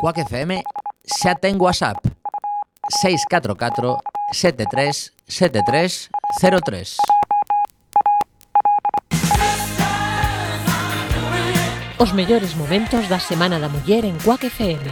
Cuac FM xa ten WhatsApp 644 73 73 03 Os mellores momentos da Semana da Muller en Cuac FM.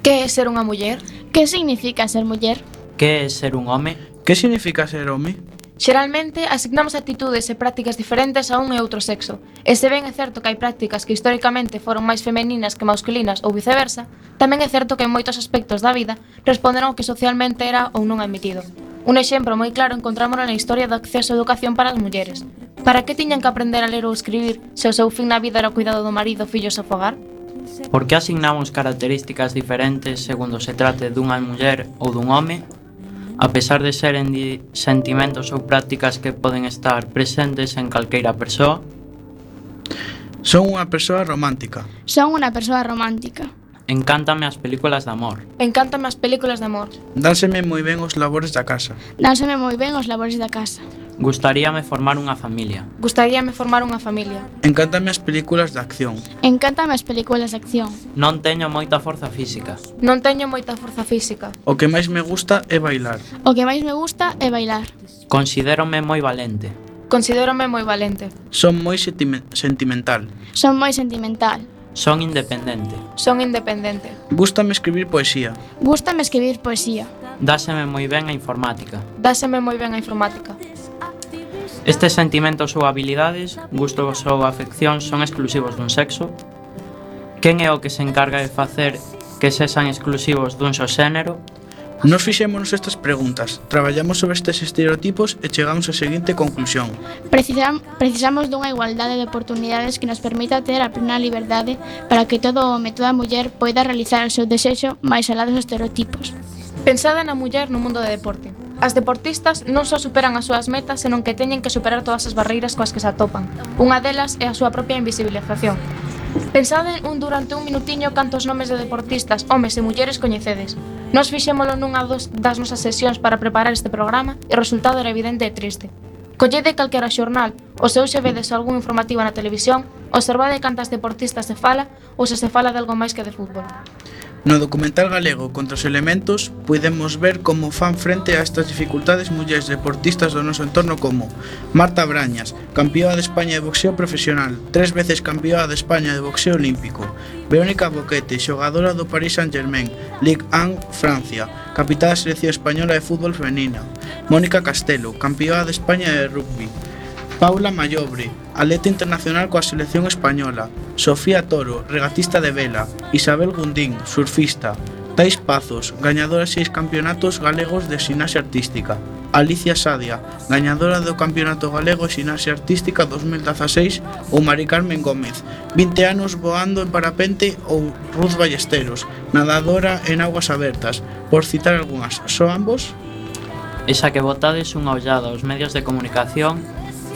Que é ser unha muller? Que significa ser muller? Que é ser un home? Que significa ser home? Xeralmente asignamos actitudes e prácticas diferentes a un e outro sexo, e se ben é certo que hai prácticas que históricamente foron máis femeninas que masculinas ou viceversa, tamén é certo que en moitos aspectos da vida responden ao que socialmente era ou non admitido. Un exemplo moi claro encontrámoslo na historia do acceso á educación para as mulleres. Para que tiñan que aprender a ler ou escribir se o seu fin na vida era o cuidado do marido, fillos e fogar? Por que asignamos características diferentes segundo se trate dunha muller ou dun home a pesar de seren sentimentos ou prácticas que poden estar presentes en calqueira persoa? Son unha persoa romántica. Son unha persoa romántica. Encántame as películas de amor. Encántame as películas de amor. Dánseme moi ben os labores da casa. Dánseme moi ben os labores da casa. Gustaríame formar unha familia. Gustaríame formar unha familia. Encántame as películas de acción. Encántame as películas de acción. Non teño moita forza física. Non teño moita forza física. O que máis me gusta é bailar. O que máis me gusta é bailar. Considérome moi valente. Considérome moi valente. Son moi sentimental. Son moi sentimental. Son independente. Son independente. Gústame escribir poesía. Gústame escribir poesía. Dáseme moi ben a informática. Dáseme moi ben a informática. Estes sentimentos ou habilidades, gustos ou afeccións son exclusivos dun sexo? Quen é o que se encarga de facer que sexan exclusivos dun só xénero? Nos fixémonos estas preguntas, traballamos sobre estes estereotipos e chegamos á seguinte conclusión. Precisam, precisamos dunha igualdade de oportunidades que nos permita ter a plena liberdade para que todo home e toda muller poida realizar o seu desexo máis alá dos estereotipos. Pensada na muller no mundo do deporte. As deportistas non só superan as súas metas, senón que teñen que superar todas as barreiras coas que se atopan. Unha delas é a súa propia invisibilización. Pensade un durante un minutiño cantos nomes de deportistas, homes e mulleres coñecedes. Nos fixémolo nunha dos, das nosas sesións para preparar este programa e o resultado era evidente e triste. Collede calquera xornal, ou se hoxe vedes algún informativo na televisión, observade cantas deportistas se fala ou se se fala de algo máis que de fútbol. No documental galego Contra os elementos podemos ver como fan frente a estas dificultades mulleres deportistas do noso entorno como Marta Brañas, campeoa de España de boxeo profesional, tres veces campeoa de España de boxeo olímpico, Verónica Boquete, xogadora do Paris Saint-Germain, Ligue 1, Francia, capitá da selección española de fútbol femenina, Mónica Castelo, campeoa de España de rugby, Paula Mayobre, atleta internacional coa selección española, Sofía Toro, regatista de vela, Isabel Gundín, surfista, Tais Pazos, gañadora de seis campeonatos galegos de xinasia artística. Alicia Sadia, gañadora do Campeonato Galego de Xinasia Artística 2016 ou Mari Carmen Gómez, 20 anos voando en parapente ou Ruth Ballesteros, nadadora en aguas abertas, por citar algunhas. Só ambos? Esa que botades unha ollada aos medios de comunicación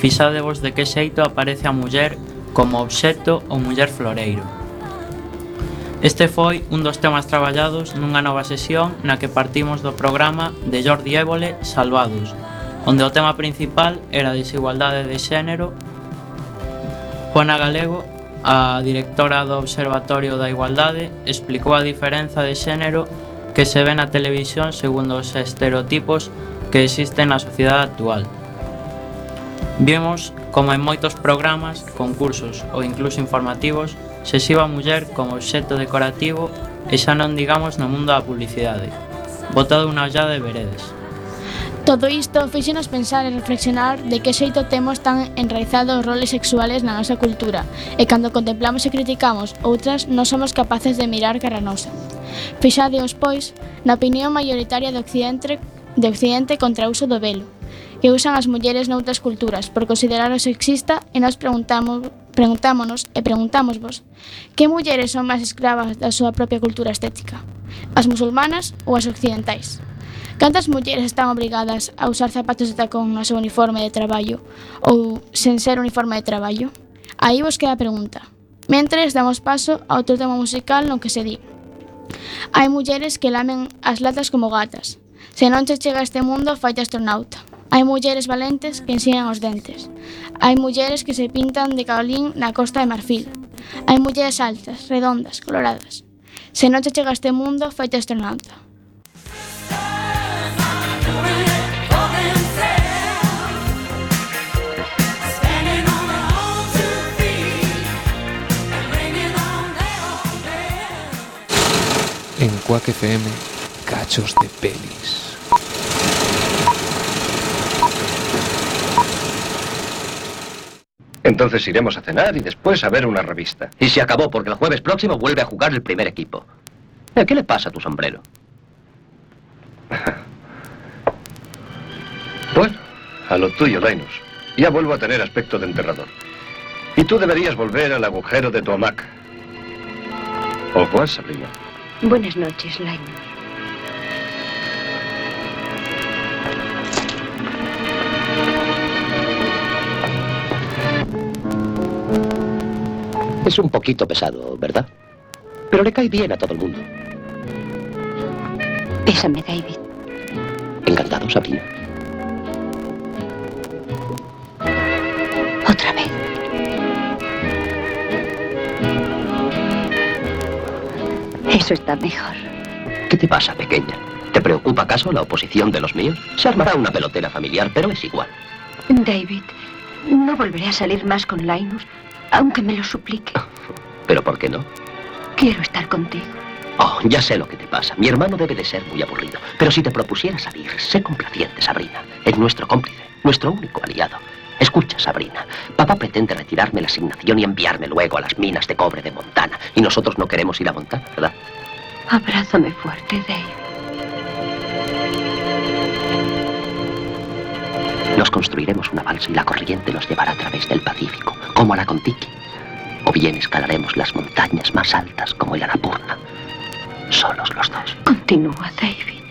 Fixadevos de que xeito aparece a muller como obxecto ou muller floreiro. Este foi un dos temas traballados nunha nova sesión na que partimos do programa de Jordi Évole Salvados, onde o tema principal era a desigualdade de xénero. Juana Galego, a directora do Observatorio da Igualdade, explicou a diferenza de xénero que se ve na televisión segundo os estereotipos que existen na sociedade actual. Vimos como en moitos programas, concursos ou incluso informativos se xiva a muller como obxecto decorativo e xa non digamos no mundo da publicidade. Botado unha ollada de veredes. Todo isto fixenos pensar e reflexionar de que xeito temos tan enraizados os roles sexuales na nosa cultura e cando contemplamos e criticamos outras non somos capaces de mirar cara a nosa. Fixadeos, pois, na opinión maioritaria de Occidente, de Occidente contra o uso do velo, que usan as mulleres noutras culturas por considerarlo sexista e nós preguntamos, preguntámonos e preguntámosvos que mulleres son máis escravas da súa propia cultura estética, as musulmanas ou as occidentais? Cantas mulleres están obrigadas a usar zapatos de tacón no seu uniforme de traballo ou sen ser uniforme de traballo? Aí vos queda a pregunta. Mentres, damos paso a outro tema musical no que se di. Hai mulleres que lamen as latas como gatas. Se non che chega a este mundo, faite astronauta. Hai mulleres valentes que ensinan os dentes. Hai mulleres que se pintan de caolín na costa de Marfil. Hai mulleres altas, redondas, coloradas. Se non te chega a este mundo, feito astronauta. En Quack FM, cachos de pelis. Entonces iremos a cenar y después a ver una revista. Y se acabó porque el jueves próximo vuelve a jugar el primer equipo. Eh, ¿Qué le pasa a tu sombrero? Bueno, a lo tuyo, Linus. Ya vuelvo a tener aspecto de enterrador. Y tú deberías volver al agujero de tu hamaca. ¿O cuál, Sabrina? Buenas noches, Linus. Es un poquito pesado, ¿verdad? Pero le cae bien a todo el mundo. Bésame, David. Encantado, Sabrina. Otra vez. Eso está mejor. ¿Qué te pasa, pequeña? ¿Te preocupa acaso la oposición de los míos? Se armará una pelotera familiar, pero es igual. David, no volveré a salir más con Linus, aunque me lo suplique. ¿Pero por qué no? Quiero estar contigo. Oh, ya sé lo que te pasa. Mi hermano debe de ser muy aburrido. Pero si te propusiera salir, sé complaciente, Sabrina. Es nuestro cómplice, nuestro único aliado. Escucha, Sabrina. Papá pretende retirarme la asignación y enviarme luego a las minas de cobre de Montana. Y nosotros no queremos ir a Montana, ¿verdad? Abrázame fuerte, Dave. Nos construiremos una balsa y la corriente nos llevará a través del Pacífico, como hará con Tiki. O bien escalaremos las montañas más altas como el Annapurna. Solos los dos. Continúa, David.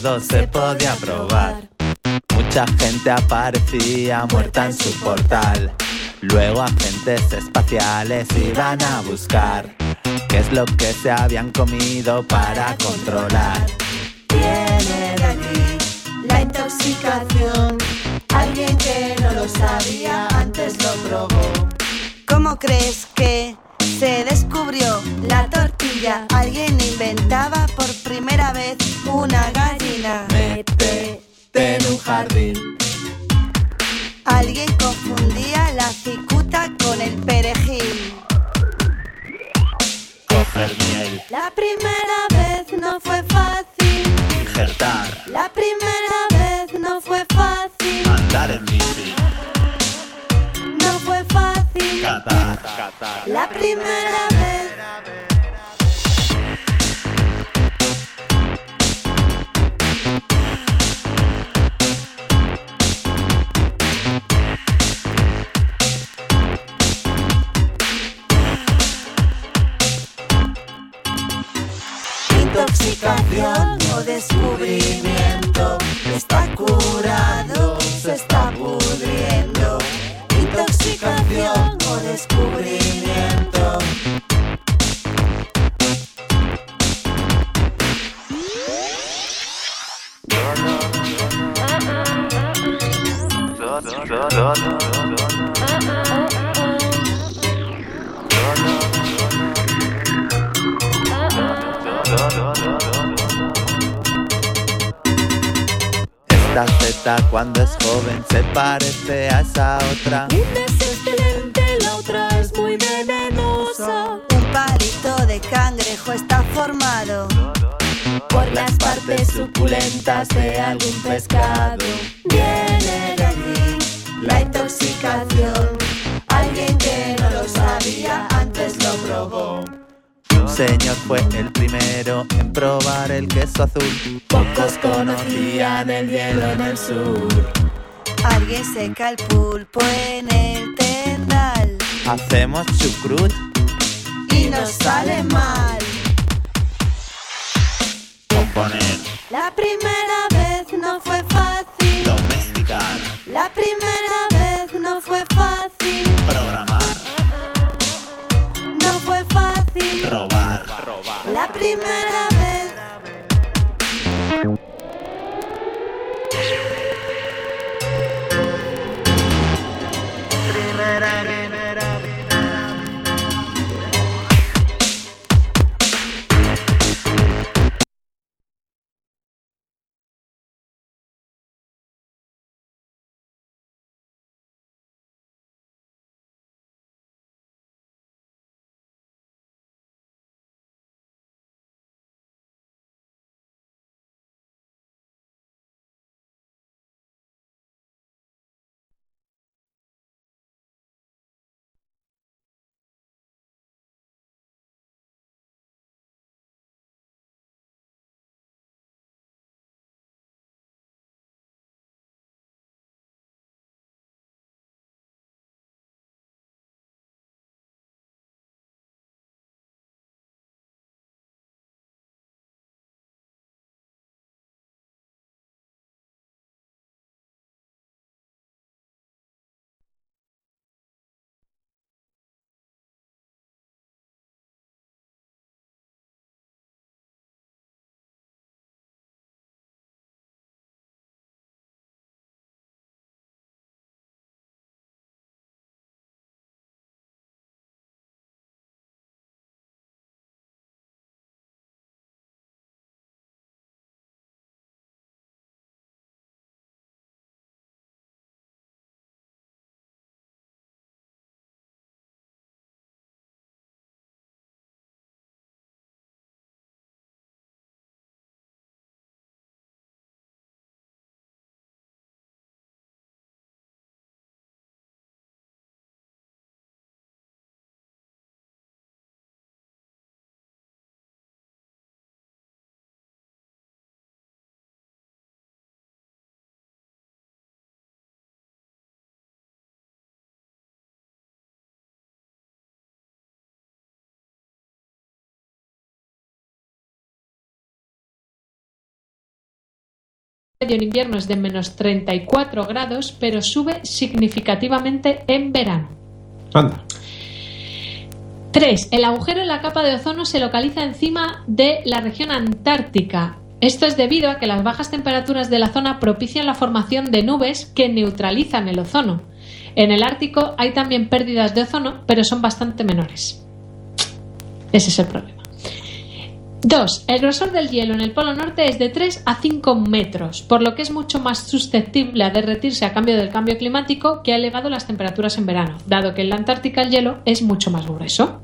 Todo se podía probar. Mucha gente aparecía muerta en su portal. Luego agentes espaciales iban a buscar qué es lo que se habían comido para controlar. Viene de allí la intoxicación. Alguien que no lo sabía antes lo probó. ¿Cómo crees que se descubrió la tortilla? Alguien inventaba por primera vez una gallina. Métete en un jardín. Alguien confundía la cicuta con el perejil. Coger miel, La primera vez no fue fácil. injertar, La catar. La primera vez. Intoxicación o descubrimiento está curado, parece a esa otra. Una es excelente, la otra es muy venenosa. Un palito de cangrejo está formado por las partes suculentas de algún pescado. Viene de allí la intoxicación. Alguien que no lo sabía antes lo probó. Un señor fue el primero en probar el queso azul. Pocos conocían el hielo en el sur. Alguien seca el pulpo en el tendal. hacemos chucrut. y nos sale mal. Componer, La primera vez no fue fácil. domesticar, La primera vez no fue fácil. programar, No fue fácil. robar, robar. La primera vez. En invierno es de menos 34 grados, pero sube significativamente en verano. Anda. 3. El agujero en la capa de ozono se localiza encima de la región antártica. Esto es debido a que las bajas temperaturas de la zona propician la formación de nubes que neutralizan el ozono. En el Ártico hay también pérdidas de ozono, pero son bastante menores. Ese es el problema. 2. El grosor del hielo en el Polo Norte es de 3 a 5 metros, por lo que es mucho más susceptible a derretirse a cambio del cambio climático que ha elevado las temperaturas en verano, dado que en la Antártica el hielo es mucho más grueso.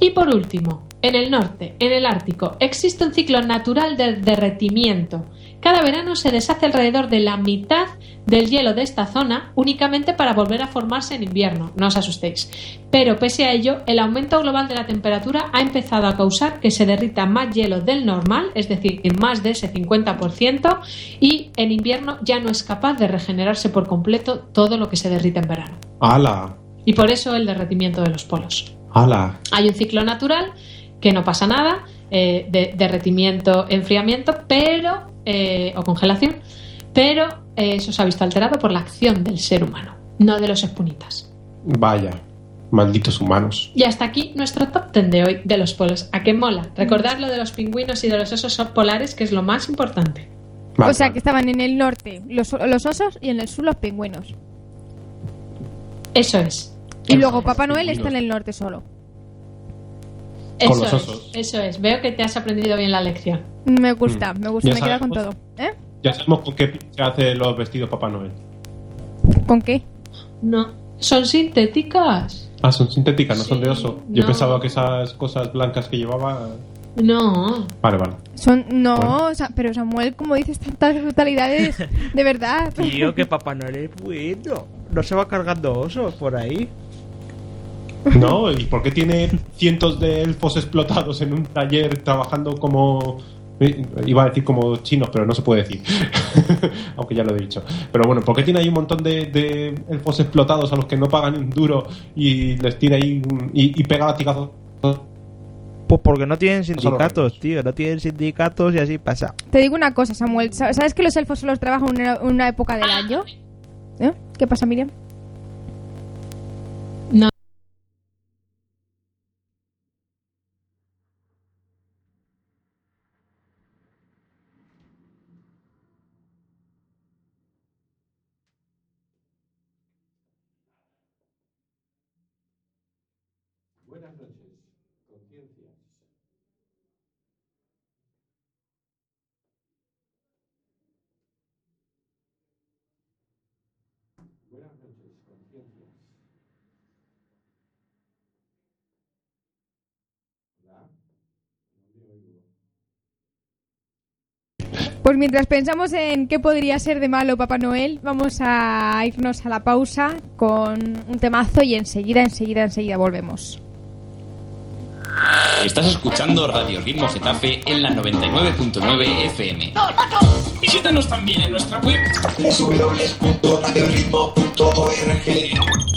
Y por último, en el norte, en el Ártico, existe un ciclo natural de derretimiento. Cada verano se deshace alrededor de la mitad del hielo de esta zona únicamente para volver a formarse en invierno, no os asustéis. Pero pese a ello, el aumento global de la temperatura ha empezado a causar que se derrita más hielo del normal, es decir, en más de ese 50%, y en invierno ya no es capaz de regenerarse por completo todo lo que se derrite en verano. ¡Hala! Y por eso el derretimiento de los polos. ¡Hala! Hay un ciclo natural que no pasa nada, eh, de derretimiento, enfriamiento, pero eh, o congelación, pero eh, eso se ha visto alterado por la acción del ser humano, no de los espunitas. Vaya. Malditos humanos. Y hasta aquí nuestro top 10 de hoy de los polos. ¿A qué mola? Recordar lo de los pingüinos y de los osos polares, que es lo más importante. o sea, que estaban en el norte los, los osos y en el sur los pingüinos. Eso es. Y luego Papá Noel está en el norte solo. Eso los es, osos. eso es. Veo que te has aprendido bien la lección. Me gusta, me gusta, Ya me queda con todo. ¿Eh? Ya sabemos con qué se hace los vestidos Papá Noel. ¿Con qué? No, son sintéticas. Ah, son sintéticas, no son de oso. Yo no. pensaba que esas cosas blancas que llevaba. No. Vale, vale. Son, no, o sea, pero Samuel, como dices tantas brutalidades, de verdad. Tío, que Papá Noel es bueno. No se va cargando osos por ahí. ¿No? ¿Y por qué tiene cientos de elfos explotados en un taller trabajando como Eh, Iba a decir como chinos, pero no se puede decir. Aunque ya lo he dicho. Pero bueno, ¿por qué tiene ahí un montón de, de elfos explotados a los que no pagan un duro y les tira ahí y, y pega latigazos? Pues porque no tienen sindicatos, tío. No tienen sindicatos y así pasa. Te digo una cosa, Samuel. ¿Sa- ¿Sabes que los elfos solo trabajan una, una época del año? ¿Eh? ¿Qué pasa, Miriam? Pues mientras pensamos en qué podría ser de malo Papá Noel, vamos a irnos a la pausa con un temazo y enseguida, enseguida, enseguida volvemos. Estás escuchando Radio Ritmo Getafe en la 99.9 FM. Visítanos también en nuestra web www.radioritmo.org.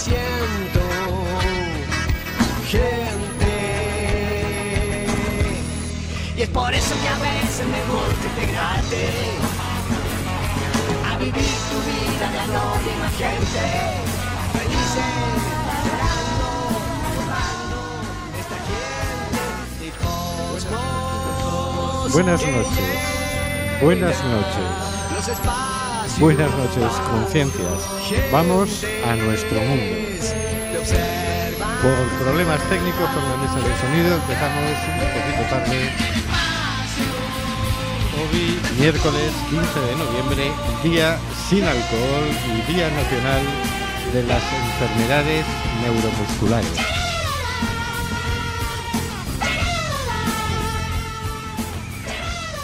siento. Gente. Y es por eso que a veces mejor que pegarte a vivir tu vida de más gente. Felices, llorando, formando esta gente cosmos. Buenas noches. Buenas noches. Los espacios Buenas noches, conciencias. Vamos a nuestro mundo. Por problemas técnicos con la mesa de sonido empezamos un poquito tarde. Hoy, miércoles 15 de noviembre, día sin alcohol y día nacional de las enfermedades neuromusculares.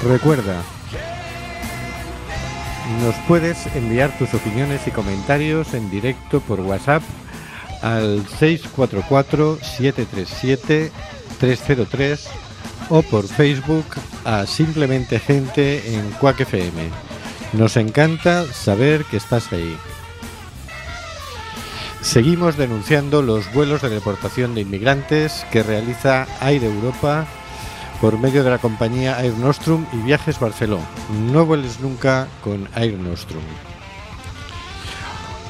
Recuerda, nos puedes enviar tus opiniones y comentarios en directo por WhatsApp al 644-737-303 o por Facebook a Simplemente Gente en Quack FM. Nos encanta saber que estás ahí. Seguimos denunciando los vuelos de deportación de inmigrantes que realiza Aire Europa por medio de la compañía Air Nostrum y Viajes Barceló. No vueles nunca con Air Nostrum.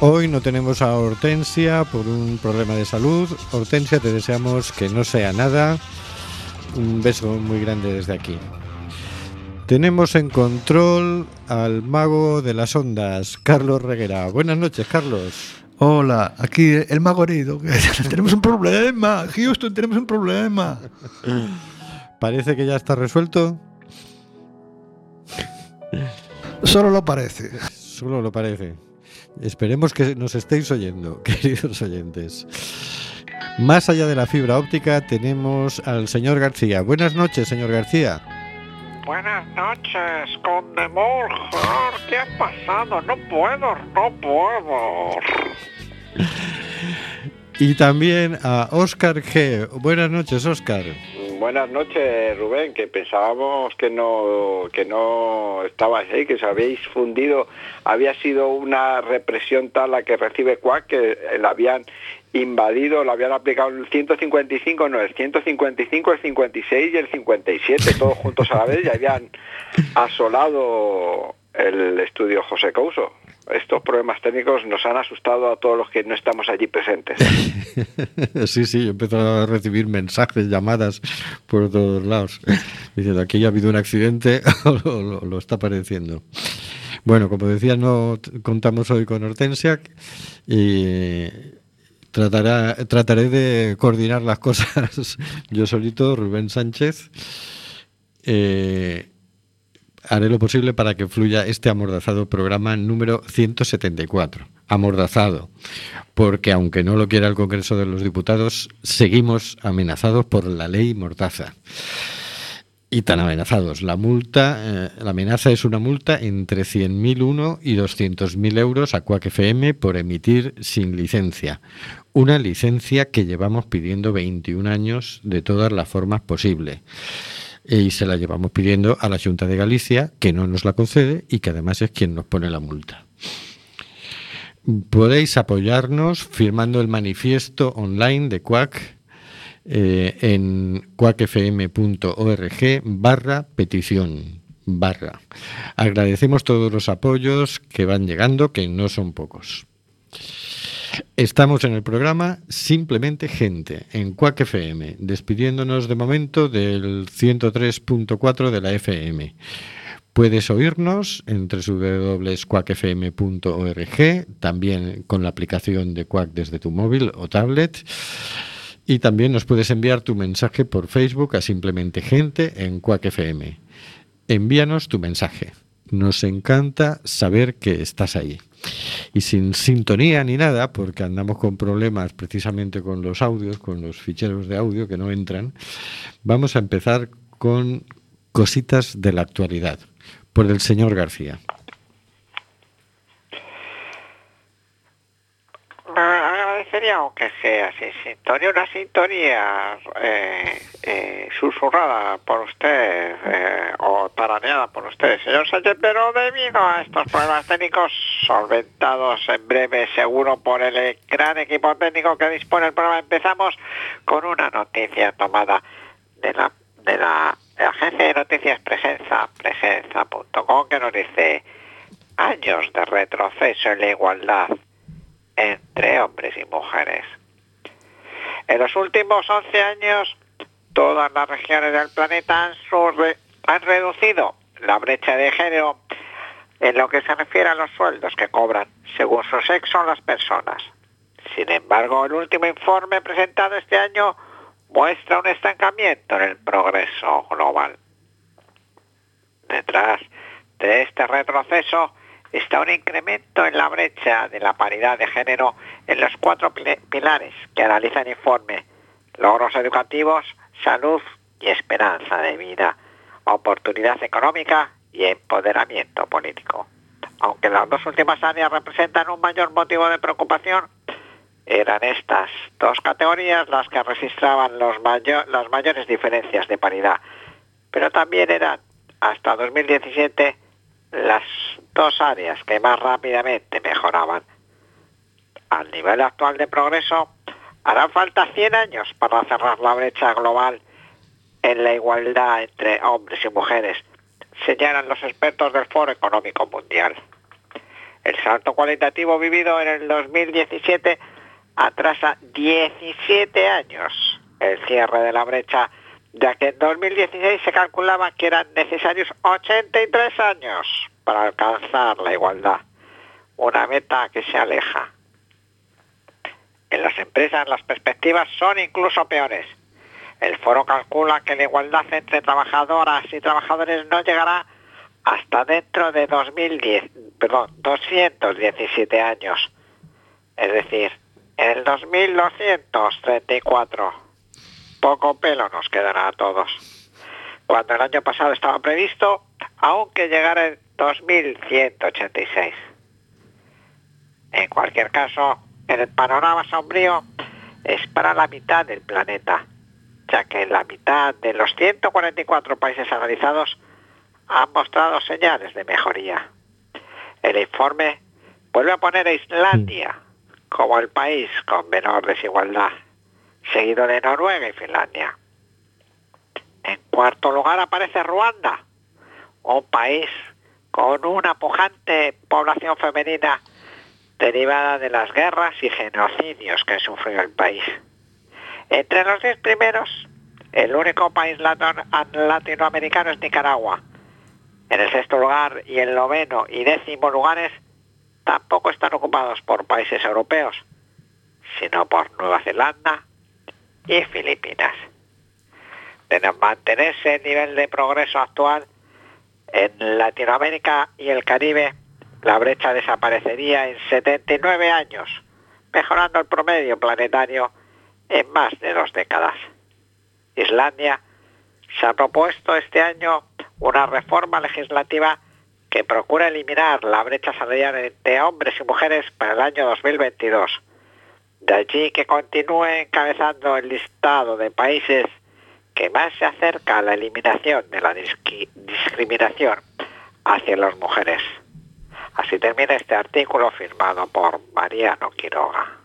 Hoy no tenemos a Hortensia por un problema de salud. Hortensia, te deseamos que no sea nada. Un beso muy grande desde aquí. Tenemos en control al mago de las ondas, Carlos Reguera. Buenas noches, Carlos. Hola, aquí el mago herido. tenemos un problema, Houston, tenemos un problema. Parece que ya está resuelto. Solo lo parece. Solo lo parece. Esperemos que nos estéis oyendo, queridos oyentes. Más allá de la fibra óptica tenemos al señor García. Buenas noches, señor García. Buenas noches, Conde Morjar. ¿Qué ha pasado? No puedo, no puedo. Y también a Óscar G. Buenas noches, Óscar. Buenas noches, Rubén, que pensábamos que no que no estabais ahí, que os habéis fundido. Había sido una represión tal la que recibe Cuac que la habían invadido, la habían aplicado el 155, no, el 155, el 56 y el 57, todos juntos a la vez y habían asolado el estudio José Couso. Estos problemas técnicos nos han asustado a todos los que no estamos allí presentes. sí, sí, yo empiezo a recibir mensajes, llamadas por todos lados. Diciendo, aquí ha habido un accidente o lo, está padeciendo. Bueno, como decía, no contamos hoy con Hortensia y tratará, trataré de coordinar las cosas yo solito, Rubén Sánchez. Eh, haré lo posible para que fluya este amordazado programa número 174. Amordazado, porque aunque no lo quiera el Congreso de los Diputados, seguimos amenazados por la ley Mordaza. Y tan amenazados. La multa, eh, la amenaza es una multa entre 100.001 y 200.000 euros a Quack FM por emitir sin licencia. Una licencia que llevamos pidiendo 21 años de todas las formas posibles y se la llevamos pidiendo a la Junta de Galicia, que no nos la concede y que además es quien nos pone la multa. Podéis apoyarnos firmando el manifiesto online de Quack eh, en quackfm.org barra petición. Agradecemos todos los apoyos que van llegando, que no son pocos. Estamos en el programa Simplemente Gente, en Quack FM, despidiéndonos de momento del 103.4 de la FM. Puedes oírnos en www.quackfm.org, también con la aplicación de Quack desde tu móvil o tablet. Y también nos puedes enviar tu mensaje por Facebook a Simplemente Gente en Quack FM. Envíanos tu mensaje. Nos encanta saber que estás ahí. Y sin sintonía ni nada, porque andamos con problemas precisamente con los audios, con los ficheros de audio que no entran, vamos a empezar con cositas de la actualidad, por el señor García. Agradecería, aunque sea sin sintonía, una sintonía eh, eh, susurrada por usted eh, o tarareada por usted, señor Sánchez, pero debido a estos problemas técnicos solventados en breve, seguro por el gran equipo técnico que dispone el programa, empezamos con una noticia tomada de la, de la agencia de noticias Presenza, presenza.com, que nos dice años de retroceso en la igualdad entre hombres y mujeres. En los últimos 11 años, todas las regiones del planeta han, han reducido la brecha de género en lo que se refiere a los sueldos que cobran según su sexo las personas. Sin embargo, el último informe presentado este año muestra un estancamiento en el progreso global. Detrás de este retroceso está un incremento en la brecha de la paridad de género en los cuatro pilares que analiza el informe. Logros educativos, salud y esperanza de vida, oportunidad económica y empoderamiento político. Aunque las dos últimas áreas representan un mayor motivo de preocupación, eran estas dos categorías las que registraban los las mayores diferencias de paridad, pero también eran hasta 2017 las dos áreas que más rápidamente mejoraban. Al nivel actual de progreso, harán falta 100 años para cerrar la brecha global en la igualdad entre hombres y mujeres, señalan los expertos del Foro Económico Mundial. El salto cualitativo vivido en el 2017 atrasa 17 años el cierre de la brecha, ya que en 2016 se calculaba que eran necesarios 83 años para alcanzar la igualdad, una meta que se aleja. En las empresas las perspectivas son incluso peores. El foro calcula que la igualdad entre trabajadoras y trabajadores no llegará hasta dentro de 2010, perdón, 217 años. Es decir, en el 2234. Poco pelo nos quedará a todos. Cuando el año pasado estaba previsto, aunque llegara en 2186. En cualquier caso, el panorama sombrío es para la mitad del planeta, ya que la mitad de los 144 países analizados han mostrado señales de mejoría. El informe vuelve a poner a Islandia como el país con menor desigualdad, seguido de Noruega y Finlandia. En cuarto lugar aparece Ruanda, un país con una pujante población femenina derivada de las guerras y genocidios que sufrió el país. Entre los diez primeros, el único país latinoamericano es Nicaragua. En el sexto lugar y el noveno y décimo lugares tampoco están ocupados por países europeos, sino por Nueva Zelanda y Filipinas. De mantenerse el nivel de progreso actual, en Latinoamérica y el Caribe la brecha desaparecería en 79 años, mejorando el promedio planetario en más de dos décadas. Islandia se ha propuesto este año una reforma legislativa que procura eliminar la brecha salarial entre hombres y mujeres para el año 2022. De allí que continúe encabezando el listado de países que más se acerca a la eliminación de la discriminación hacia las mujeres. Así termina este artículo firmado por Mariano Quiroga.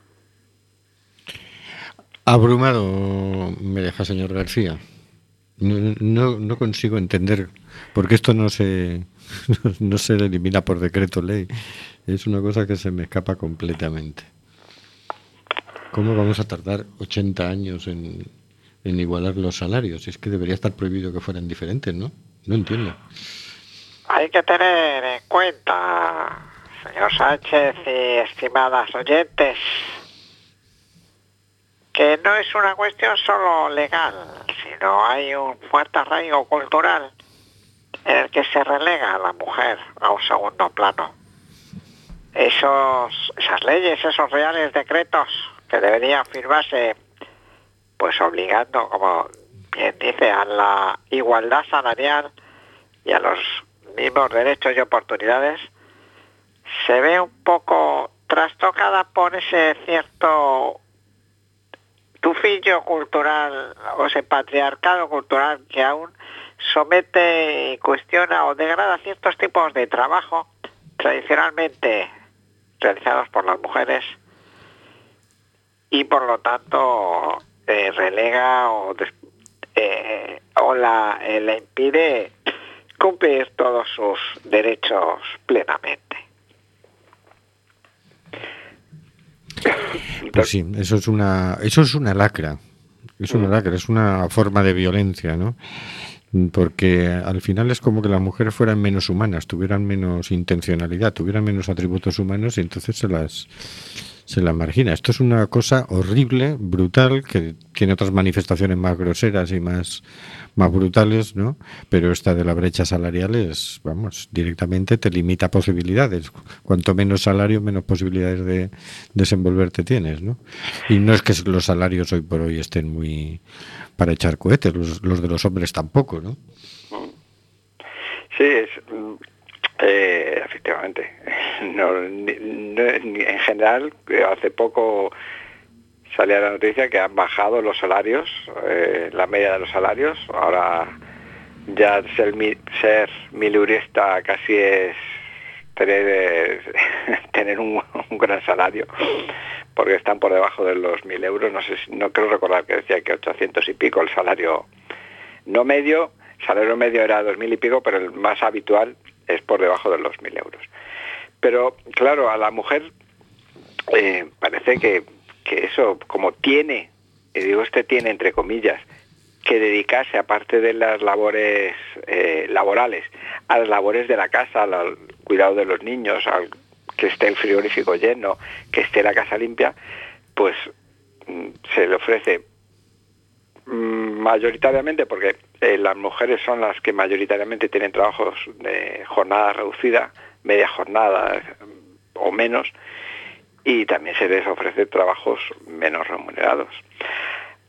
Abrumado me deja, señor García. No, no, consigo entender por qué esto no se, no se elimina por decreto ley. Es una cosa que se me escapa completamente. ¿Cómo vamos a tardar 80 años en, igualar los salarios? Es que debería estar prohibido que fueran diferentes, ¿no? No entiendo. Hay que tener en cuenta, señor Sánchez y estimadas oyentes, que no es una cuestión solo legal, sino hay un fuerte arraigo cultural en el que se relega a la mujer a un segundo plano. Esos, esas leyes, esos reales decretos que deberían firmarse, pues obligando, como bien dice, a la igualdad salarial y a los mismos derechos y oportunidades, se ve un poco trastocada por ese cierto tufillo cultural o ese patriarcado cultural que aún somete, cuestiona o degrada ciertos tipos de trabajo tradicionalmente realizados por las mujeres y por lo tanto eh, relega o, eh, o la, eh, le impide cumplir todos sus derechos plenamente. Pues sí, eso es una, eso es una lacra. Es una lacra, es una forma de violencia, ¿no? Porque al final es como que las mujeres fueran menos humanas, tuvieran menos intencionalidad, tuvieran menos atributos humanos y entonces se las se las margina. Esto es una cosa horrible, brutal, que tiene otras manifestaciones más groseras y más, más brutales, ¿no? Pero esta de la brecha salarial es, vamos, directamente te limita posibilidades. Cuanto menos salario, menos posibilidades de desenvolverte tienes, ¿no? Y no es que los salarios hoy por hoy estén muy para echar cohetes, los, los de los hombres tampoco, ¿no? Sí, es, mm, eh, efectivamente. No, en general, eh, hace poco salía la noticia que han bajado los salarios, eh, la media de los salarios. Ahora ya ser, ser milurista casi es tener, eh, tener un, un gran salario, porque están por debajo de los mil euros. No sé, no creo recordar que decía que 800 y pico el salario no medio, salario medio era dos mil y pico, pero el más habitual es por debajo de los mil euros. Pero claro, a la mujer eh, parece que, que eso, como tiene, y digo este tiene entre comillas, que dedicarse, aparte de las labores eh, laborales, a las labores de la casa, al, al cuidado de los niños, al que esté el frigorífico lleno, que esté la casa limpia, pues mm, se le ofrece mm, mayoritariamente porque eh, las mujeres son las que mayoritariamente tienen trabajos de jornada reducida, media jornada o menos, y también se les ofrece trabajos menos remunerados.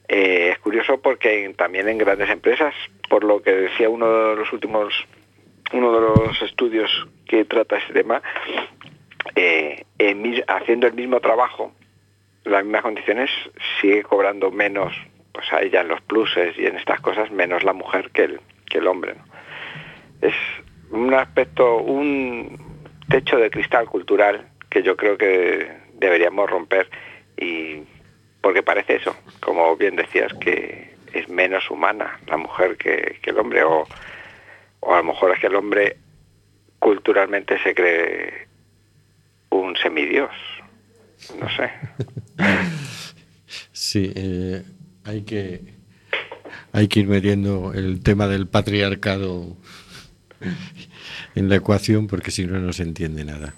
Eh, es curioso porque también en grandes empresas, por lo que decía uno de los últimos, uno de los estudios que trata ese tema, eh, haciendo el mismo trabajo, las mismas condiciones, sigue cobrando menos, pues a ella en los pluses y en estas cosas, menos la mujer que el, que el hombre. Es un aspecto, un techo de cristal cultural que yo creo que deberíamos romper y porque parece eso, como bien decías, que es menos humana la mujer que, que el hombre o, o a lo mejor es que el hombre culturalmente se cree un semidios, no sé. Sí, eh, hay que hay que ir metiendo el tema del patriarcado en la ecuación porque si no no se entiende nada.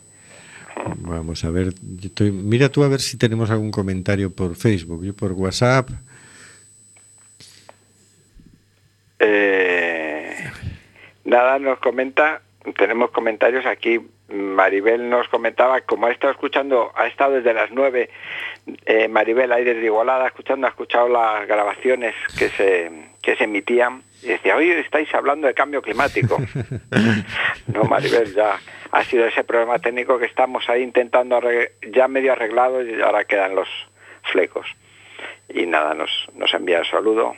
Vamos a ver, estoy- mira tú a ver si tenemos algún comentario por Facebook, yo por WhatsApp. Eh, nada, nos comenta, tenemos comentarios aquí. Maribel nos comentaba, como ha estado escuchando, ha estado desde las 9, eh, Maribel ahí desde Igualada, escuchando, ha escuchado las grabaciones que se, que se emitían y decía, hoy estáis hablando de cambio climático. No, Maribel, ya ha sido ese problema técnico que estamos ahí intentando, ya medio arreglado y ahora quedan los flecos. Y nada, nos, nos envía el saludo.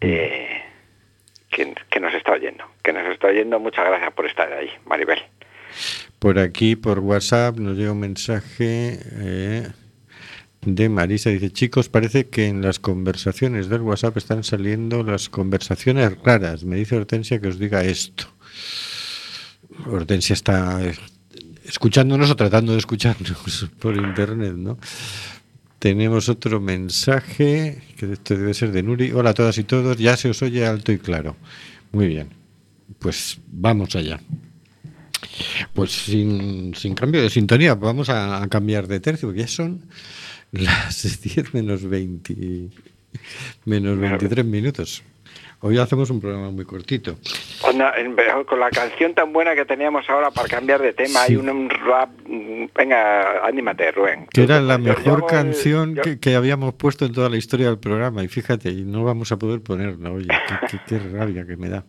Eh, que, que nos está oyendo, que nos está oyendo. Muchas gracias por estar ahí, Maribel. Por aquí, por WhatsApp, nos llega un mensaje eh, de Marisa. Dice, chicos, parece que en las conversaciones del WhatsApp están saliendo las conversaciones raras. Me dice Hortensia que os diga esto. Hortensia está escuchándonos o tratando de escucharnos por internet, ¿no? Tenemos otro mensaje, que esto debe ser de Nuri. Hola a todas y todos, ya se os oye alto y claro. Muy bien, pues vamos allá. Pues sin, sin cambio de sintonía, vamos a, a cambiar de tercio, porque ya son las 10 menos 20, menos 23 minutos. Hoy hacemos un programa muy cortito. Onda, con la canción tan buena que teníamos ahora para cambiar de tema, hay un, rap. Venga, anímate, Rubén. Que era la yo mejor canción yo- que, que habíamos puesto en toda la historia del programa. Y fíjate, y no vamos a poder ponerla. Oye, qué, qué- qué rabia que me da.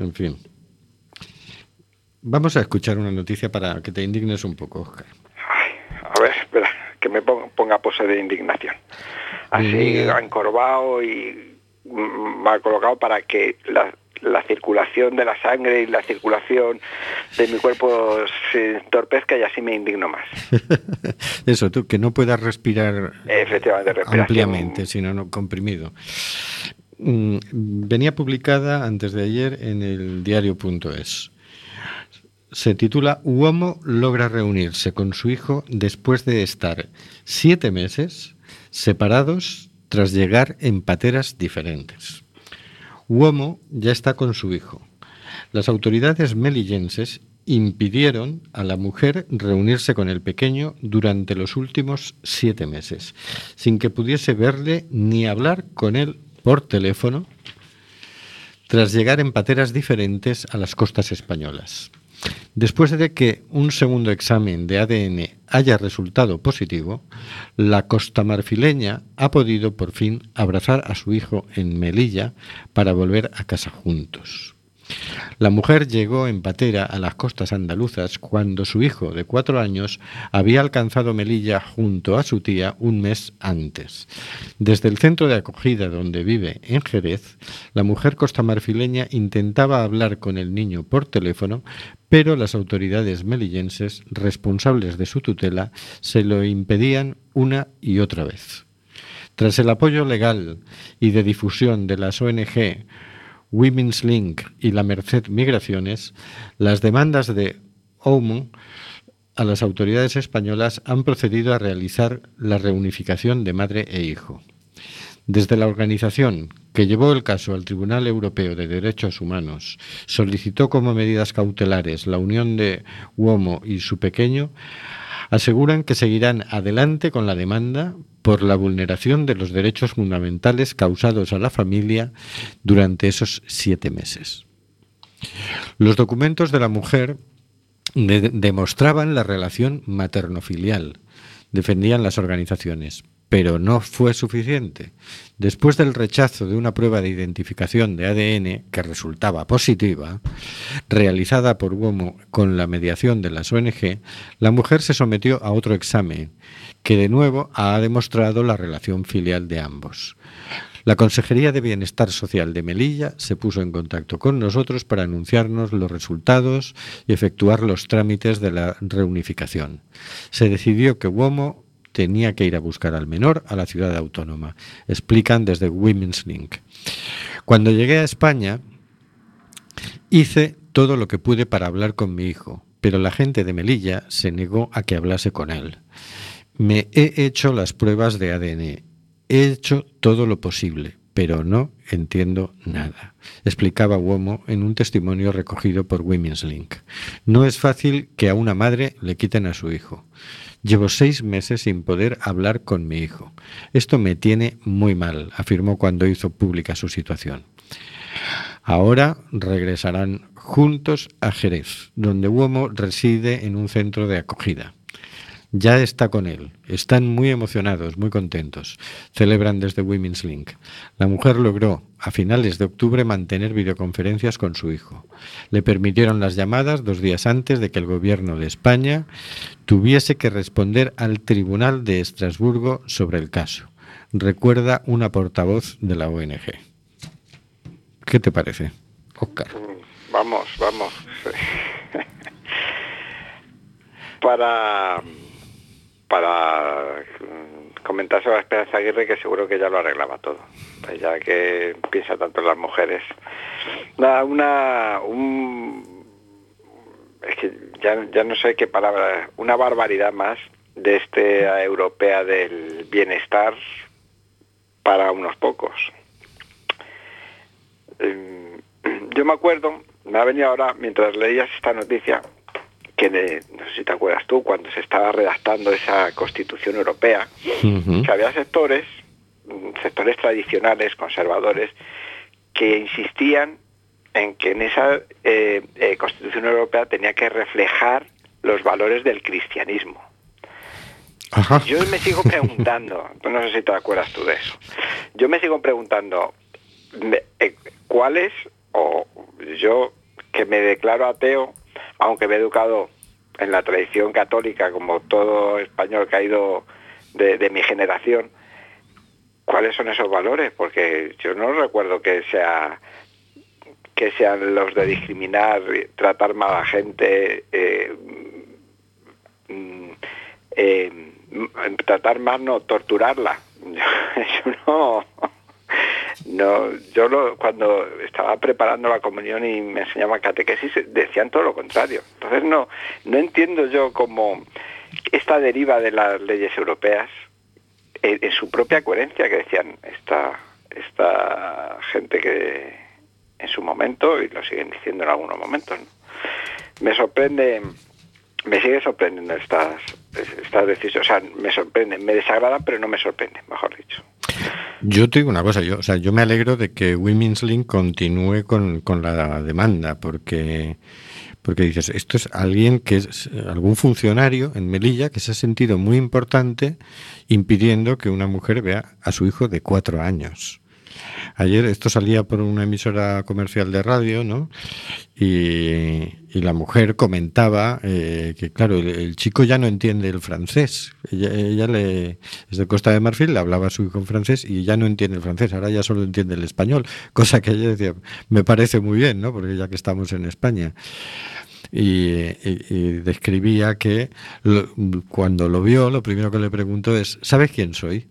En fin. Vamos a escuchar una noticia para que te indignes un poco, Oscar. A ver, espera, que me ponga, ponga pose de indignación. Así, Venga. encorvado y mm, mal colocado para que la, la circulación de la sangre y la circulación de mi cuerpo se entorpezca y así me indigno más. Eso, tú, que no puedas respirar Efectivamente, ampliamente, sino no, comprimido. Mm, Venía publicada antes de ayer en el diario.es. Se titula Uomo logra reunirse con su hijo después de estar siete meses separados tras llegar en pateras diferentes. Uomo ya está con su hijo. Las autoridades melillenses impidieron a la mujer reunirse con el pequeño durante los últimos siete meses, sin que pudiese verle ni hablar con él por teléfono, tras llegar en pateras diferentes a las costas españolas. Después de que un segundo examen de ADN haya resultado positivo, la costamarfileña ha podido por fin abrazar a su hijo en Melilla para volver a casa juntos. La mujer llegó en patera a las costas andaluzas cuando su hijo de cuatro años había alcanzado Melilla junto a su tía un mes antes. Desde el centro de acogida donde vive en Jerez, la mujer costamarfileña intentaba hablar con el niño por teléfono, pero las autoridades melillenses responsables de su tutela se lo impedían una y otra vez. Tras el apoyo legal y de difusión de las ONG Women's Link y la Merced Migraciones, las demandas de OMO a las autoridades españolas han procedido a realizar la reunificación de madre e hijo. Desde la organización que llevó el caso al Tribunal Europeo de Derechos Humanos, solicitó como medidas cautelares la unión de Uomo y su pequeño, aseguran que seguirán adelante con la demanda por la vulneración de los derechos fundamentales causados a la familia durante esos siete meses. Los documentos de la mujer de- demostraban la relación materno-filial, defendían las organizaciones, pero no fue suficiente. Después del rechazo de una prueba de identificación de ADN que resultaba positiva, realizada por Uomo con la mediación de las ONG, la mujer se sometió a otro examen que de nuevo ha demostrado la relación filial de ambos. La Consejería de Bienestar Social de Melilla se puso en contacto con nosotros para anunciarnos los resultados y efectuar los trámites de la reunificación. Se decidió que Uomo tenía que ir a buscar al menor a la ciudad autónoma, explican desde Women's Link. Cuando llegué a España, hice todo lo que pude para hablar con mi hijo, pero la gente de Melilla se negó a que hablase con él. Me he hecho las pruebas de ADN, he hecho todo lo posible, pero no entiendo nada, explicaba Uomo en un testimonio recogido por Women's Link. No es fácil que a una madre le quiten a su hijo. Llevo seis meses sin poder hablar con mi hijo. Esto me tiene muy mal, afirmó cuando hizo pública su situación. Ahora regresarán juntos a Jerez, donde Uomo reside en un centro de acogida. Ya está con él. Están muy emocionados, muy contentos. Celebran desde Women's Link. La mujer logró, a finales de octubre, mantener videoconferencias con su hijo. Le permitieron las llamadas dos días antes de que el gobierno de España tuviese que responder al Tribunal de Estrasburgo sobre el caso. Recuerda una portavoz de la ONG. ¿Qué te parece, Oscar? Vamos, vamos. para para mm, comentar sobre Esperanza Aguirre que seguro que ya lo arreglaba todo, pues ya que piensa tanto en las mujeres. Nada, una un ya, ya no sé qué palabra, una barbaridad más de este europea del bienestar para unos pocos. Eh, Yo me acuerdo, me ha venido ahora, mientras leías esta noticia, que no sé si te acuerdas tú, cuando se estaba redactando esa Constitución Europea, que había sectores, sectores tradicionales, conservadores, que insistían en que en esa eh, eh, Constitución Europea tenía que reflejar los valores del cristianismo. Yo me sigo preguntando, no sé si te acuerdas tú de eso, yo me sigo preguntando eh, cuáles, o yo que me declaro ateo, aunque me he educado en la tradición católica, como todo español que ha ido de, mi generación, ¿cuáles son esos valores? Porque yo no recuerdo que sea que sean los de discriminar, tratar mal a la gente, eh, mm, eh, tratar mal no, torturarla. Eso no, no, yo lo, cuando estaba preparando la comunión y me enseñaban catequesis decían todo lo contrario. Entonces no, no entiendo yo cómo esta deriva de las leyes europeas en, su propia coherencia que decían esta, esta gente que en su momento y lo siguen diciendo en algunos momentos. ¿no? Me sorprende, me sigue sorprendiendo estas, estas decisiones, o sea, me sorprende, me desagrada, pero no me sorprende, mejor dicho. Yo te digo una cosa, yo, o sea, yo me alegro de que Women's Link continúe con, con la demanda, porque porque dices, esto es alguien que es algún funcionario en Melilla que se ha sentido muy importante impidiendo que una mujer vea a su hijo de cuatro años. Ayer esto salía por una emisora comercial de radio, ¿no? Y, la mujer comentaba eh, que, claro, el, chico ya no entiende el francés. Ella, ella le, es de Costa de Marfil, le hablaba su hijo en francés y ya no entiende el francés, ahora ya solo entiende el español, cosa que ella decía, me parece muy bien, ¿no? Porque ya que estamos en España. Y, y, y, describía que lo, cuando lo vio, lo primero que le preguntó es, ¿sabes quién soy?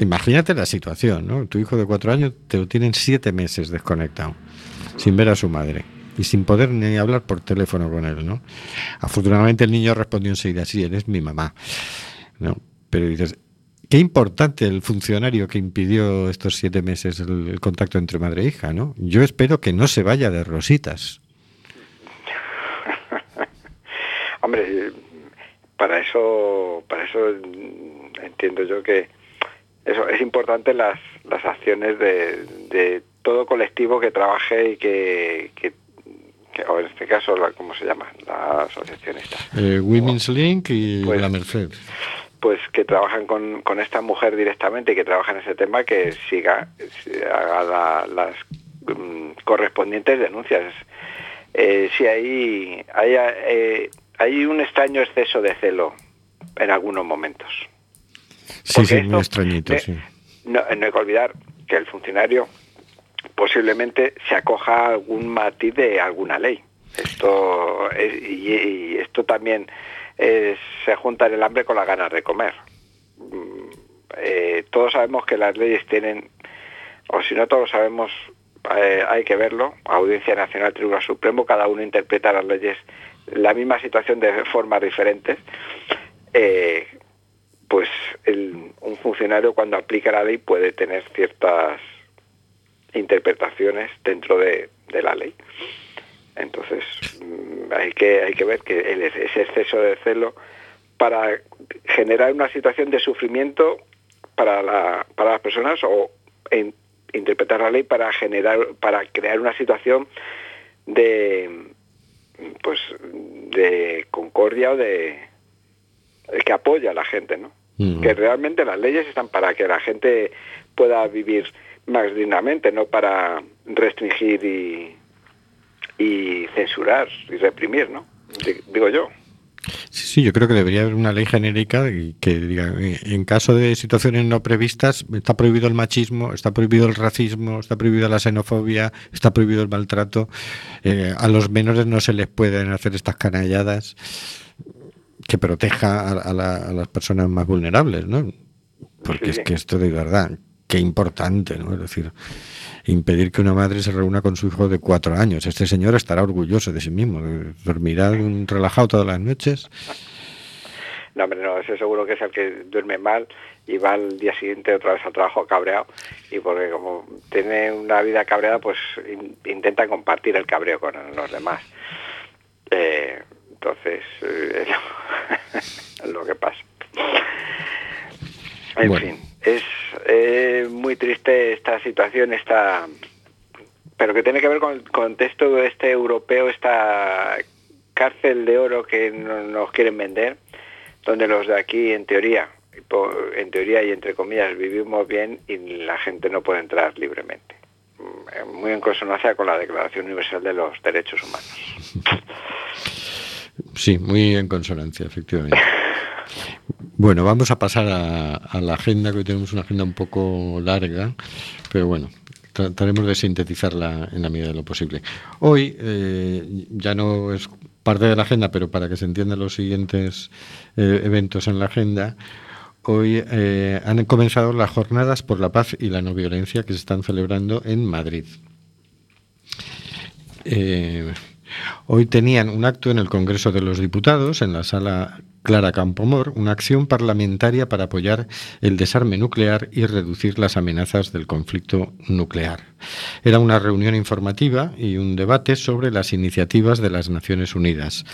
Imagínate la situación, ¿no? Tu hijo de cuatro años te lo tienen siete meses desconectado, sin ver a su madre y sin poder ni hablar por teléfono con él, ¿no? Afortunadamente el niño respondió enseguida, sí, eres mi mamá, ¿no? Pero dices, qué importante el funcionario que impidió estos siete meses el contacto entre madre e hija, ¿no? Yo espero que no se vaya de rositas. Hombre, para eso, para eso entiendo yo que eso es importante las, las acciones de, de todo colectivo que trabaje y que, que, que, o en este caso, la, ¿cómo se llama? La asociación esta. Eh, Women's Link y Pues- la Merced. Pues que trabajan con, con esta mujer directamente y que trabajan en ese tema, que siga, si- haga la- las mm, correspondientes denuncias. Eh, sí, hay, hay, eh, hay un extraño exceso de celo en algunos momentos. Sí, muy extrañito, eh, sí. No, no hay que olvidar que el funcionario posiblemente se acoja a algún matiz de alguna ley. Esto es- y, y esto también es- se junta en el hambre con las ganas de comer. Mm, eh, todos sabemos que las leyes tienen, o si no todos sabemos, eh, hay que verlo. Audiencia Nacional, Tribunal Supremo, cada uno interpreta las leyes, la misma situación de formas diferentes. Eh, pues un funcionario cuando aplica la ley puede tener ciertas interpretaciones dentro de, la ley. Entonces mm, hay que hay que ver que el- ese exceso de celo para generar una situación de sufrimiento para la, para las personas o interpretar la ley para generar para crear una situación de pues de concordia o de que apoya a la gente, ¿no? Mm. que realmente las leyes están para que la gente pueda vivir más dignamente, no para restringir y, y censurar y reprimir, ¿no? Di- Digo yo. Sí, sí, yo creo que debería haber una ley genérica que diga, eh, en caso de situaciones no previstas, está prohibido el machismo, está prohibido el racismo, está prohibida la xenofobia, está prohibido el maltrato. Eh, a los menores no se les pueden hacer estas canalladas que proteja a, a la- a las personas más vulnerables, ¿no? Porque es que esto de verdad, qué importante, ¿no? Es decir, impedir que una madre se reúna con su hijo de cuatro años. Este señor estará orgulloso de sí mismo, dormirá un- relajado todas las noches. No, hombre, no, ese seguro que es el que duerme mal y va al día siguiente otra vez al trabajo cabreado y porque como tiene una vida cabreada, pues in- intenta compartir el cabreo con los demás. Eh, entonces, eh, es lo que pasa. En Bueno. fin, es eh, muy triste esta situación, esta pero que tiene que ver con el contexto de este europeo, esta cárcel de oro que no- nos quieren vender, donde los de aquí, en teoría, en teoría y entre comillas, vivimos bien y la gente no puede entrar libremente. Mm, eh, muy en consonancia con la Declaración Universal de los Derechos Humanos. Sí, muy en consonancia, efectivamente. Bueno, vamos a pasar a, a la agenda, que hoy tenemos una agenda un poco larga, pero bueno, trataremos de sintetizarla en la medida de lo posible. Hoy eh, ya no es parte de la agenda, pero para que se entiendan los siguientes eh, eventos en la agenda, hoy eh, han comenzado las jornadas por la paz y la no violencia que se están celebrando en Madrid. Eh, Hoy tenían un acto en el Congreso de los Diputados, en la sala Clara Campomor, una acción parlamentaria para apoyar el desarme nuclear y reducir las amenazas del conflicto nuclear. Era una reunión informativa y un debate sobre las iniciativas de las Naciones Unidas,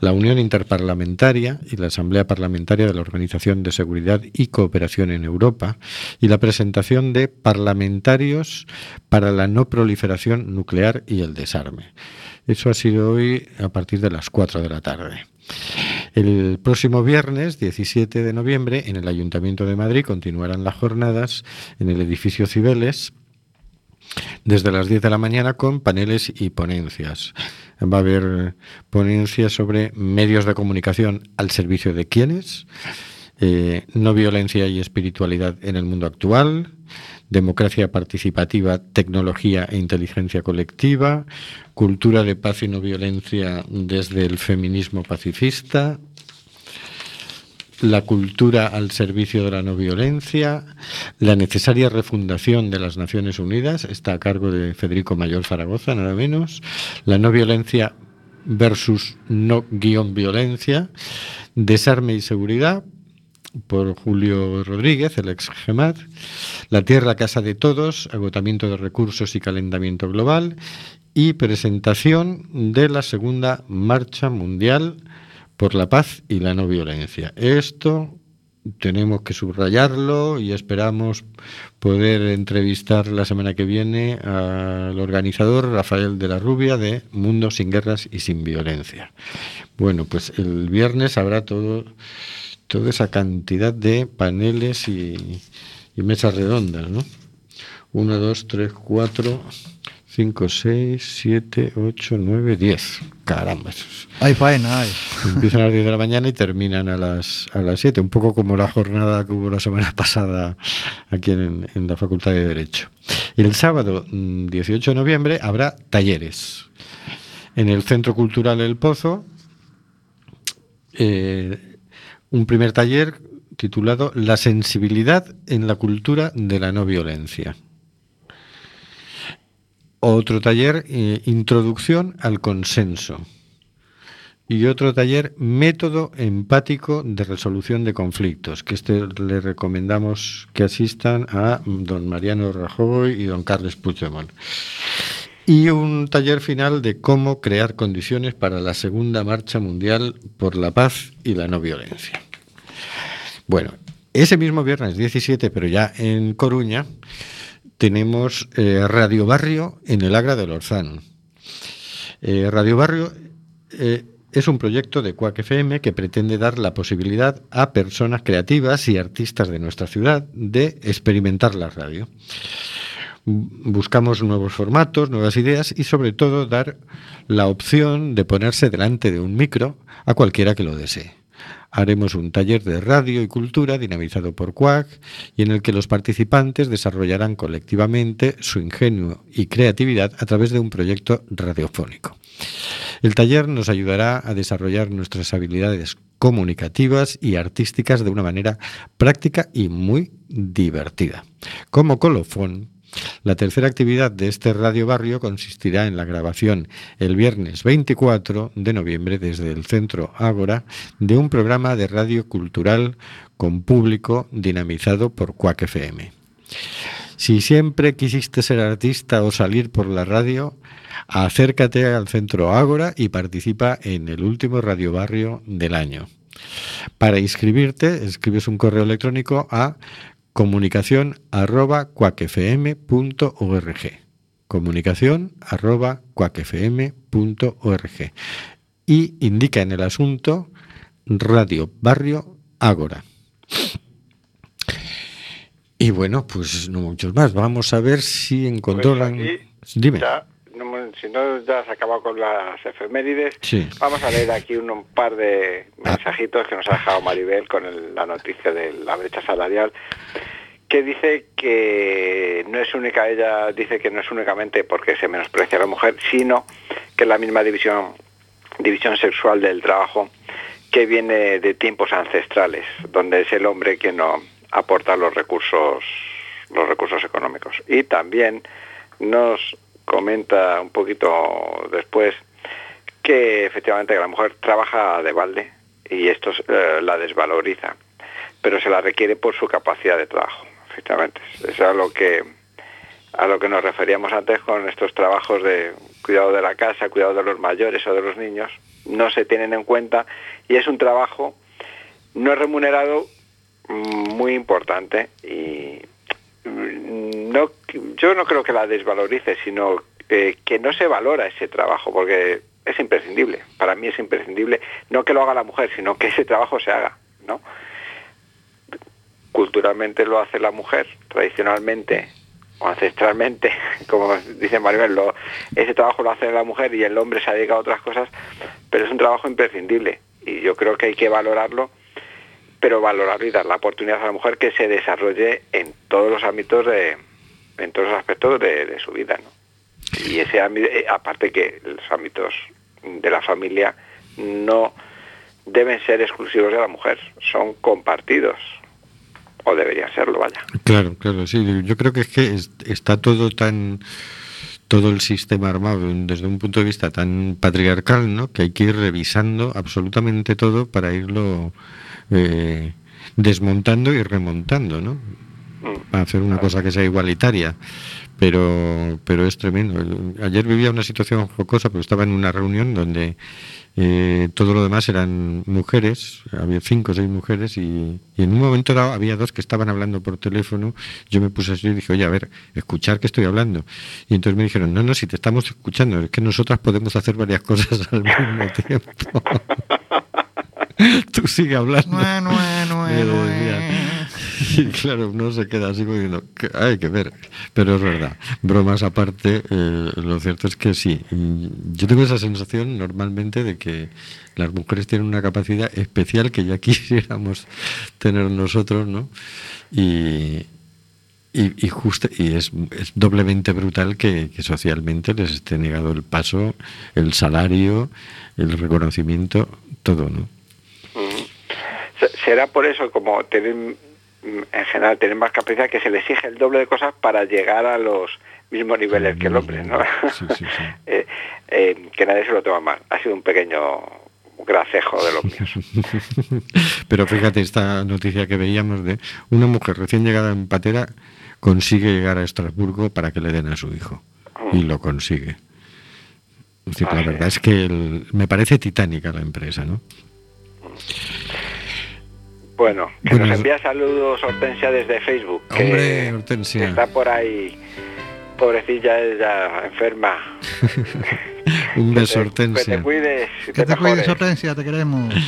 la Unión Interparlamentaria y la Asamblea Parlamentaria de la Organización de Seguridad y Cooperación en Europa y la presentación de parlamentarios para la no proliferación nuclear y el desarme. Eso ha sido hoy a partir de las 4 de la tarde. El próximo viernes, 17 de noviembre, en el Ayuntamiento de Madrid continuarán las jornadas en el edificio Cibeles desde las 10 de la mañana con paneles y ponencias. Va a haber ponencias sobre medios de comunicación al servicio de quienes, eh, no violencia y espiritualidad en el mundo actual, democracia participativa, tecnología e inteligencia colectiva, cultura de paz y no violencia desde el feminismo pacifista, la cultura al servicio de la no violencia, la necesaria refundación de las Naciones Unidas, está a cargo de Federico Mayor Zaragoza, nada menos, la no violencia versus no guion violencia, desarme y seguridad, por Julio Rodríguez, el ex GEMAT, La Tierra Casa de Todos, agotamiento de recursos y calentamiento global, y presentación de la segunda Marcha Mundial por la Paz y la No Violencia. Esto tenemos que subrayarlo y esperamos poder entrevistar la semana que viene al organizador Rafael de la Rubia de Mundo sin Guerras y sin Violencia. Bueno, pues el viernes habrá todo toda esa cantidad de paneles y, y mesas redondas, ¿no? 1, 2, 3, 4, 5, 6, 7, 8, 9, 10. Caramba. Hay faena, hay. Empiezan a las 10 de la mañana y terminan a las, a las 7, un poco como la jornada que hubo la semana pasada aquí en, en la Facultad de Derecho. Y el sábado 18 de noviembre habrá talleres. En el Centro Cultural El Pozo, eh, un primer taller titulado La sensibilidad en la cultura de la no violencia. Otro taller, eh, Introducción al consenso. Y otro taller, Método empático de resolución de conflictos, que este le recomendamos que asistan a don Mariano Rajoy y don Carles Puigdemont. Y un taller final de cómo crear condiciones para la segunda marcha mundial por la paz y la no violencia. Bueno, ese mismo viernes 17, pero ya en Coruña, tenemos eh, Radio Barrio en el Agra del Orzán. Eh, Radio Barrio eh, es un proyecto de Cuac FM que pretende dar la posibilidad a personas creativas y artistas de nuestra ciudad de experimentar la radio. Buscamos nuevos formatos, nuevas ideas y sobre todo dar la opción de ponerse delante de un micro a cualquiera que lo desee haremos un taller de radio y cultura dinamizado por CUAC y en el que los participantes desarrollarán colectivamente su ingenio y creatividad a través de un proyecto radiofónico. El taller nos ayudará a desarrollar nuestras habilidades comunicativas y artísticas de una manera práctica y muy divertida. Como colofón, la tercera actividad de este Radio Barrio consistirá en la grabación el viernes 24 de noviembre desde el Centro Ágora de un programa de radio cultural con público dinamizado por Cuac FM. Si siempre quisiste ser artista o salir por la radio, acércate al Centro Ágora y participa en el último Radio Barrio del año. Para inscribirte, escribes un correo electrónico a comunicación arroba cuacfm.org comunicación arroba cuacfm.org y indica en el asunto Radio Barrio Ágora. Y bueno, pues no muchos más. Vamos a ver si encontrolan. Pues Dime. Ya, no, si no, ya se acabado con las efemérides. Sí. Vamos a leer aquí un, un par de mensajitos que nos ha dejado Maribel con el- la noticia de la brecha salarial, que dice que no es única, ella dice que no es únicamente porque se menosprecia a la mujer, sino que es la misma división, división sexual del trabajo que viene de tiempos ancestrales, donde es el hombre quien no aporta los recursos, los recursos económicos. Y también nos comenta un poquito después que efectivamente la mujer trabaja de balde y esto eh, la desvaloriza, pero se la requiere por su capacidad de trabajo, efectivamente. Es a lo que a lo que nos referíamos antes con estos trabajos de cuidado de la casa, cuidado de los mayores o de los niños, no se tienen en cuenta y es un trabajo no remunerado mm, muy importante y yo no creo que la desvalorice, sino eh, que no se valora ese trabajo, porque es imprescindible. Para mí es imprescindible, no que lo haga la mujer, sino que ese trabajo se haga, ¿no? Culturalmente lo hace la mujer, tradicionalmente o ancestralmente, como dice Maribel, ese trabajo lo hace la mujer y el hombre se dedica a otras cosas, pero es un trabajo imprescindible y yo creo que hay que valorarlo pero valorarlo y dar la oportunidad a la mujer que se desarrolle en todos los ámbitos de, en todos los aspectos de, su vida, ¿no? Y ese ámbito, eh, aparte que los ámbitos de la familia no deben ser exclusivos de la mujer, son compartidos, o deberían serlo, vaya. Claro, claro, sí. Yo creo que es que es- está todo tan todo el sistema armado desde un punto de vista tan patriarcal, ¿no? Que hay que ir revisando absolutamente todo para irlo eh, desmontando y remontando, ¿no? Para hacer una cosa que sea igualitaria. Pero, pero es tremendo. Ayer vivía una situación jocosa, pero estaba en una reunión donde eh, todo lo demás eran mujeres, había cinco o seis mujeres, y, y en un momento dado había dos que estaban hablando por teléfono. Yo me puse así y dije, oye, a ver, escuchar que estoy hablando. Y entonces me dijeron, no, no, si te estamos escuchando, es que nosotras podemos hacer varias cosas al mismo tiempo. Tú sigue hablando. Bueno, bueno, bueno, decían. Y claro, uno se queda así diciendo, "Que hay que ver. Pero es verdad, bromas aparte, eh, lo cierto es que sí. Y Yo tengo esa sensación normalmente de que las mujeres tienen una capacidad especial que ya quisiéramos tener nosotros, ¿no? Y, y, y justo, y es, es doblemente brutal que, socialmente les esté negado el paso, el salario, el reconocimiento, todo, ¿no? Se- Será por eso, como tienen, mm, en general, tienen más capacidad, que se les exige el doble de cosas para llegar a los mismos niveles que el hombre, ¿no? Eh, eh, que nadie se lo toma mal. Ha sido un pequeño gracejo de los míos. Pero fíjate esta noticia que veíamos de una mujer recién llegada en patera consigue llegar a Estrasburgo para que le den a su hijo. Y lo consigue. Es decir, la verdad es que el- me parece titánica la empresa, ¿no? Bueno, que Bueno, nos envía saludos Hortensia desde Facebook. que Hombre, Hortensia. Está por ahí, pobrecilla, ella enferma. Un beso, Que te Hortensia. cuides, que te te cuides. Hortensia, te queremos.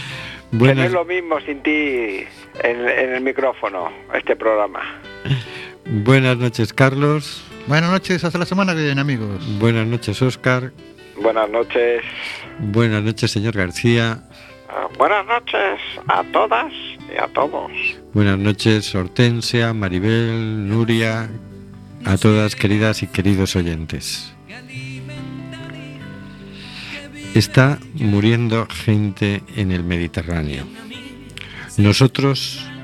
Que no Buenas, es lo mismo sin ti en, en el micrófono, este programa. buenas noches, Carlos. Buenas noches, hasta la semana que viene, amigos. Buenas noches, Oscar. Buenas noches. Buenas noches, señor García. Buenas noches a todas y a todos. Buenas noches, Hortensia, Maribel, Nuria, a todas queridas y queridos oyentes. Está muriendo gente en el Mediterráneo. Nosotros